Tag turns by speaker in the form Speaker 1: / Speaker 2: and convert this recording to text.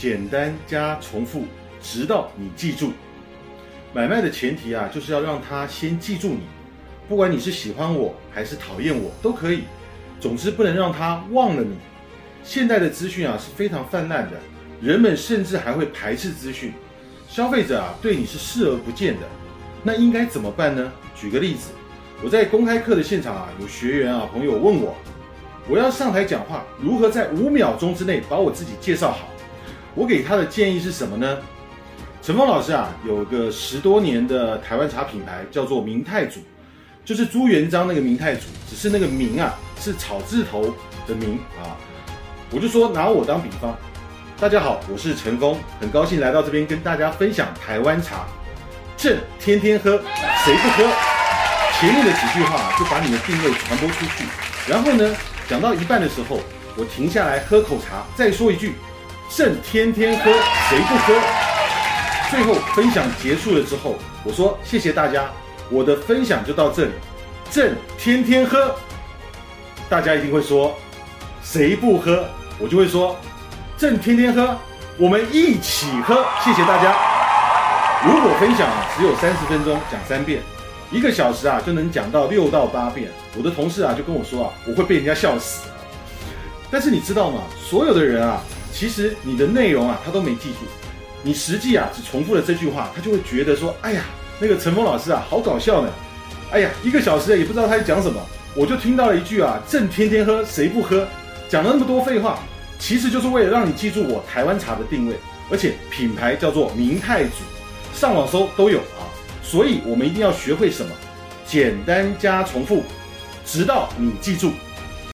Speaker 1: 简单加重复，直到你记住。买卖的前提啊，就是要让他先记住你，不管你是喜欢我还是讨厌我都可以，总之不能让他忘了你。现代的资讯啊是非常泛滥的，人们甚至还会排斥资讯，消费者啊对你是视而不见的。那应该怎么办呢？举个例子，我在公开课的现场啊，有学员啊朋友问我，我要上台讲话，如何在五秒钟之内把我自己介绍好？我给他的建议是什么呢？陈峰老师啊，有个十多年的台湾茶品牌，叫做明太祖，就是朱元璋那个明太祖，只是那个明啊是草字头的明啊。我就说拿我当比方，大家好，我是陈峰，很高兴来到这边跟大家分享台湾茶。朕天天喝，谁不喝？前面的几句话就把你的定位传播出去，然后呢，讲到一半的时候，我停下来喝口茶，再说一句，朕天天喝，谁不喝？最后分享结束了之后，我说谢谢大家，我的分享就到这里。朕天天喝，大家一定会说谁不喝，我就会说朕天天喝，我们一起喝。谢谢大家。如果分享啊只有三十分钟，讲三遍，一个小时啊就能讲到六到八遍。我的同事啊就跟我说啊，我会被人家笑死。但是你知道吗？所有的人啊，其实你的内容啊他都没记住。你实际啊只重复了这句话，他就会觉得说：“哎呀，那个陈峰老师啊，好搞笑呢！哎呀，一个小时也不知道他在讲什么，我就听到了一句啊，朕天天喝，谁不喝？讲了那么多废话，其实就是为了让你记住我台湾茶的定位，而且品牌叫做明太祖，上网搜都有啊。所以我们一定要学会什么？简单加重复，直到你记住。